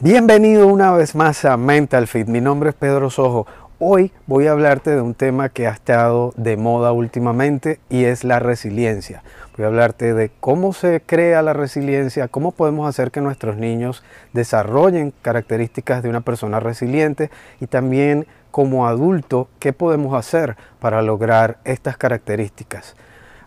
Bienvenido una vez más a Mental Fit. Mi nombre es Pedro Sojo. Hoy voy a hablarte de un tema que ha estado de moda últimamente y es la resiliencia. Voy a hablarte de cómo se crea la resiliencia, cómo podemos hacer que nuestros niños desarrollen características de una persona resiliente y también como adulto qué podemos hacer para lograr estas características.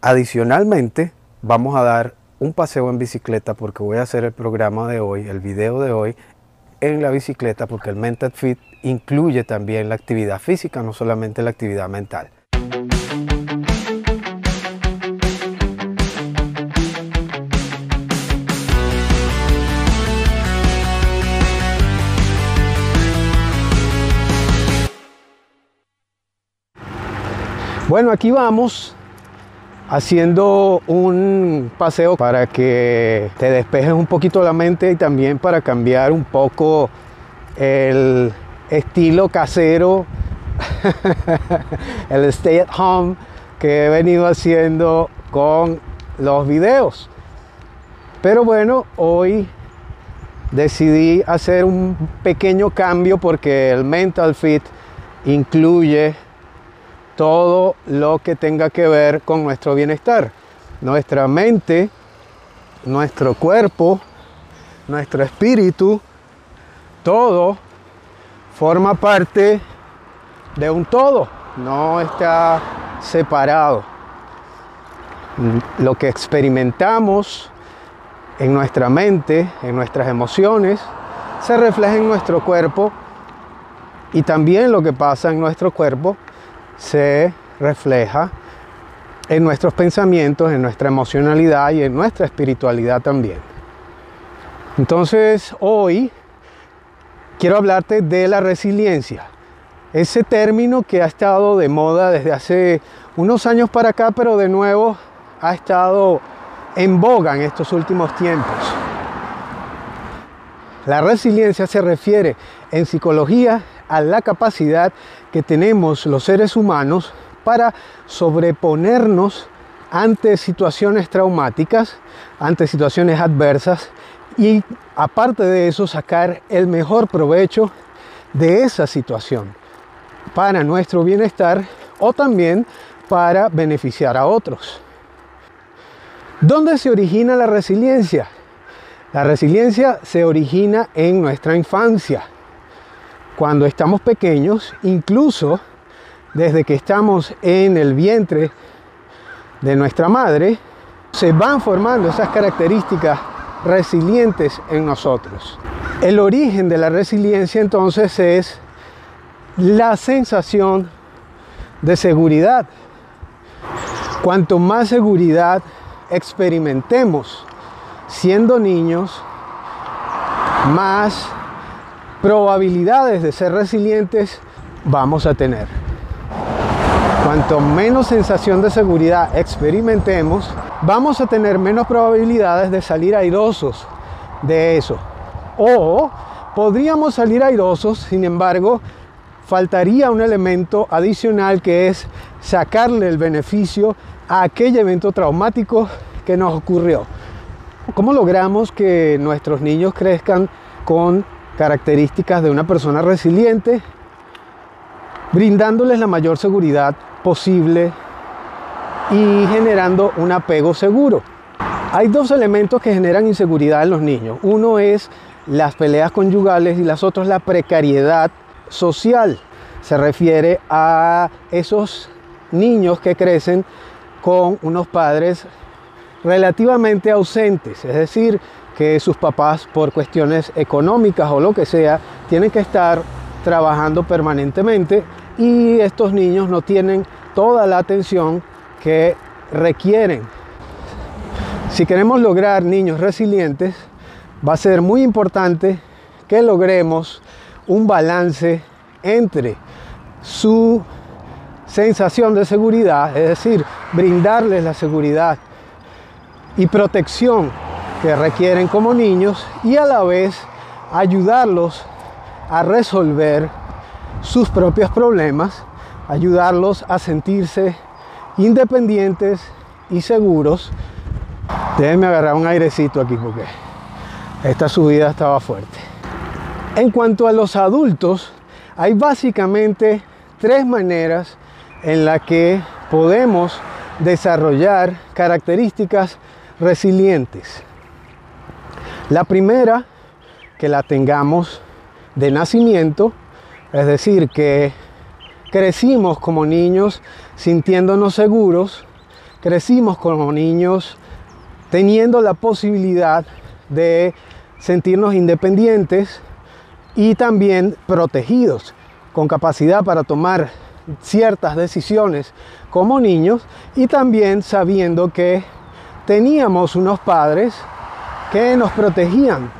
Adicionalmente, vamos a dar un paseo en bicicleta porque voy a hacer el programa de hoy, el video de hoy en la bicicleta porque el Mental Fit incluye también la actividad física, no solamente la actividad mental. Bueno, aquí vamos haciendo un paseo para que te despejes un poquito la mente y también para cambiar un poco el estilo casero, el stay at home que he venido haciendo con los videos. Pero bueno, hoy decidí hacer un pequeño cambio porque el Mental Fit incluye todo lo que tenga que ver con nuestro bienestar. Nuestra mente, nuestro cuerpo, nuestro espíritu, todo forma parte de un todo, no está separado. Lo que experimentamos en nuestra mente, en nuestras emociones, se refleja en nuestro cuerpo y también lo que pasa en nuestro cuerpo se refleja en nuestros pensamientos, en nuestra emocionalidad y en nuestra espiritualidad también. Entonces hoy quiero hablarte de la resiliencia, ese término que ha estado de moda desde hace unos años para acá, pero de nuevo ha estado en boga en estos últimos tiempos. La resiliencia se refiere en psicología a la capacidad que tenemos los seres humanos para sobreponernos ante situaciones traumáticas, ante situaciones adversas y aparte de eso sacar el mejor provecho de esa situación para nuestro bienestar o también para beneficiar a otros. ¿Dónde se origina la resiliencia? La resiliencia se origina en nuestra infancia cuando estamos pequeños, incluso desde que estamos en el vientre de nuestra madre, se van formando esas características resilientes en nosotros. El origen de la resiliencia entonces es la sensación de seguridad. Cuanto más seguridad experimentemos siendo niños, más probabilidades de ser resilientes vamos a tener. Cuanto menos sensación de seguridad experimentemos, vamos a tener menos probabilidades de salir airosos de eso. O podríamos salir airosos, sin embargo, faltaría un elemento adicional que es sacarle el beneficio a aquel evento traumático que nos ocurrió. ¿Cómo logramos que nuestros niños crezcan con características de una persona resiliente, brindándoles la mayor seguridad posible y generando un apego seguro. Hay dos elementos que generan inseguridad en los niños. Uno es las peleas conyugales y las otras la precariedad social. Se refiere a esos niños que crecen con unos padres relativamente ausentes, es decir, que sus papás por cuestiones económicas o lo que sea tienen que estar trabajando permanentemente y estos niños no tienen toda la atención que requieren. Si queremos lograr niños resilientes, va a ser muy importante que logremos un balance entre su sensación de seguridad, es decir, brindarles la seguridad y protección que requieren como niños y a la vez ayudarlos a resolver sus propios problemas, ayudarlos a sentirse independientes y seguros. Déjenme agarrar un airecito aquí porque esta subida estaba fuerte. En cuanto a los adultos, hay básicamente tres maneras en las que podemos desarrollar características resilientes. La primera, que la tengamos de nacimiento, es decir, que crecimos como niños sintiéndonos seguros, crecimos como niños teniendo la posibilidad de sentirnos independientes y también protegidos, con capacidad para tomar ciertas decisiones como niños y también sabiendo que teníamos unos padres que nos protegían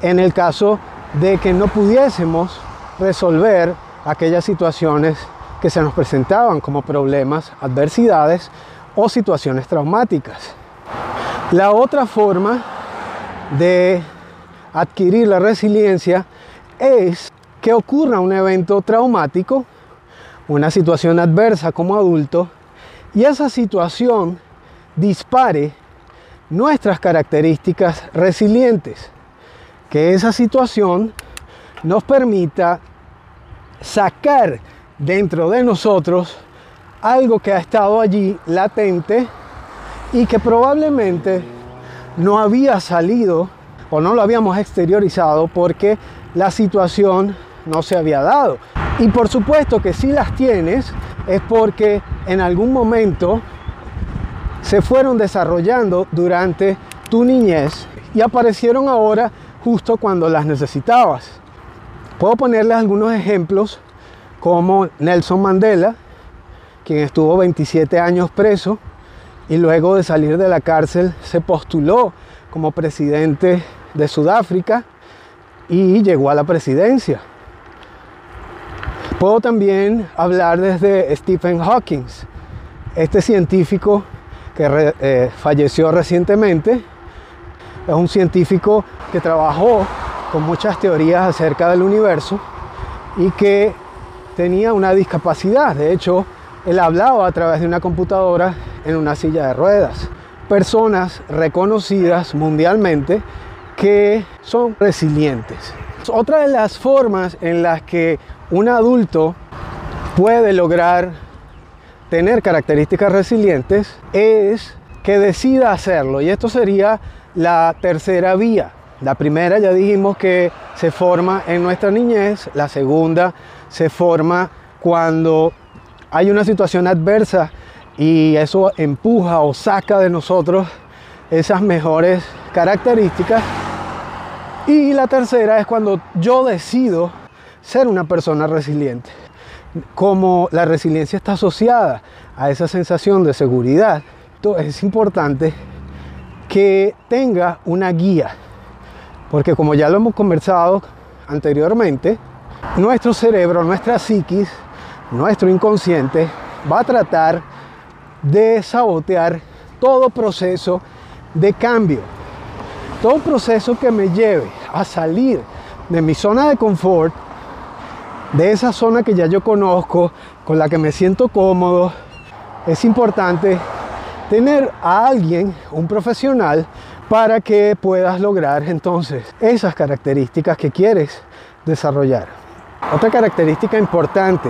en el caso de que no pudiésemos resolver aquellas situaciones que se nos presentaban como problemas, adversidades o situaciones traumáticas. La otra forma de adquirir la resiliencia es que ocurra un evento traumático, una situación adversa como adulto, y esa situación dispare nuestras características resilientes, que esa situación nos permita sacar dentro de nosotros algo que ha estado allí latente y que probablemente no había salido o no lo habíamos exteriorizado porque la situación no se había dado. Y por supuesto que si las tienes es porque en algún momento se fueron desarrollando durante tu niñez y aparecieron ahora justo cuando las necesitabas. Puedo ponerles algunos ejemplos como Nelson Mandela, quien estuvo 27 años preso y luego de salir de la cárcel se postuló como presidente de Sudáfrica y llegó a la presidencia. Puedo también hablar desde Stephen Hawking, este científico que eh, falleció recientemente. Es un científico que trabajó con muchas teorías acerca del universo y que tenía una discapacidad. De hecho, él hablaba a través de una computadora en una silla de ruedas. Personas reconocidas mundialmente que son resilientes. Otra de las formas en las que un adulto puede lograr tener características resilientes es que decida hacerlo. Y esto sería la tercera vía. La primera ya dijimos que se forma en nuestra niñez, la segunda se forma cuando hay una situación adversa y eso empuja o saca de nosotros esas mejores características. Y la tercera es cuando yo decido ser una persona resiliente. Como la resiliencia está asociada a esa sensación de seguridad, es importante que tenga una guía. Porque como ya lo hemos conversado anteriormente, nuestro cerebro, nuestra psiquis, nuestro inconsciente va a tratar de sabotear todo proceso de cambio, todo proceso que me lleve a salir de mi zona de confort, de esa zona que ya yo conozco, con la que me siento cómodo. Es importante tener a alguien, un profesional, para que puedas lograr entonces esas características que quieres desarrollar. Otra característica importante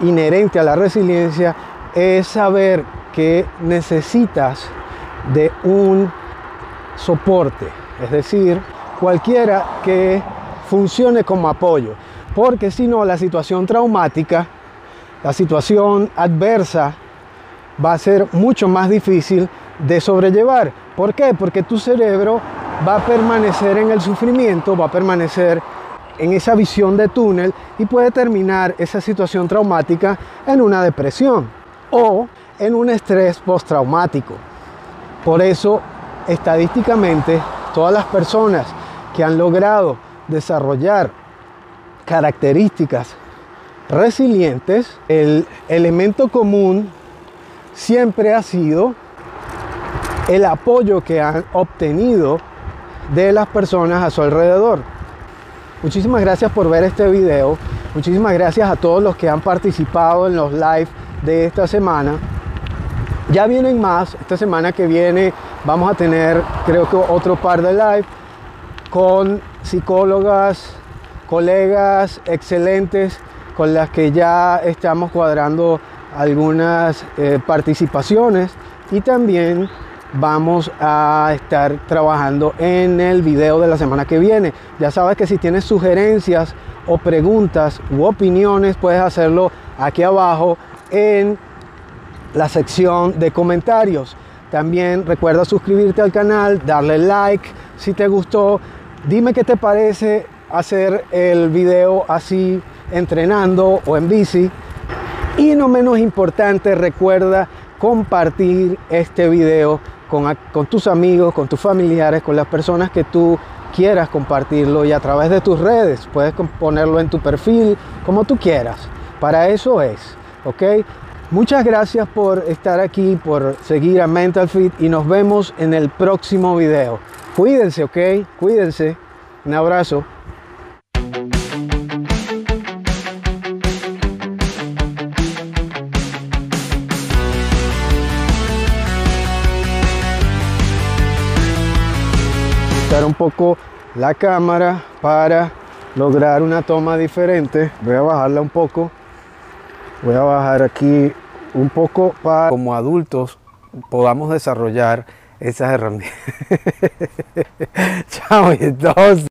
inherente a la resiliencia es saber que necesitas de un soporte, es decir, cualquiera que funcione como apoyo, porque si no la situación traumática, la situación adversa va a ser mucho más difícil de sobrellevar. ¿Por qué? Porque tu cerebro va a permanecer en el sufrimiento, va a permanecer en esa visión de túnel y puede terminar esa situación traumática en una depresión o en un estrés postraumático. Por eso, estadísticamente, todas las personas que han logrado desarrollar características resilientes, el elemento común siempre ha sido el apoyo que han obtenido de las personas a su alrededor. Muchísimas gracias por ver este video. Muchísimas gracias a todos los que han participado en los live de esta semana. Ya vienen más. Esta semana que viene vamos a tener creo que otro par de live con psicólogas colegas excelentes con las que ya estamos cuadrando algunas eh, participaciones y también vamos a estar trabajando en el video de la semana que viene. Ya sabes que si tienes sugerencias o preguntas u opiniones puedes hacerlo aquí abajo en la sección de comentarios. También recuerda suscribirte al canal, darle like si te gustó. Dime qué te parece hacer el video así entrenando o en bici. Y no menos importante, recuerda compartir este video con, con, tus amigos, con tus familiares, con las personas que tú quieras compartirlo y a través de tus redes. Puedes ponerlo en tu perfil, como tú quieras. Para eso es, ¿ok? Muchas gracias por estar aquí, por seguir a Mental Fit y nos vemos en el próximo video. Cuídense, ¿ok? Cuídense. Un abrazo. Un poco la cámara para lograr una toma diferente. Voy a bajarla un poco. Voy a bajar aquí un poco para como adultos podamos desarrollar esas herramientas. Chao, entonces.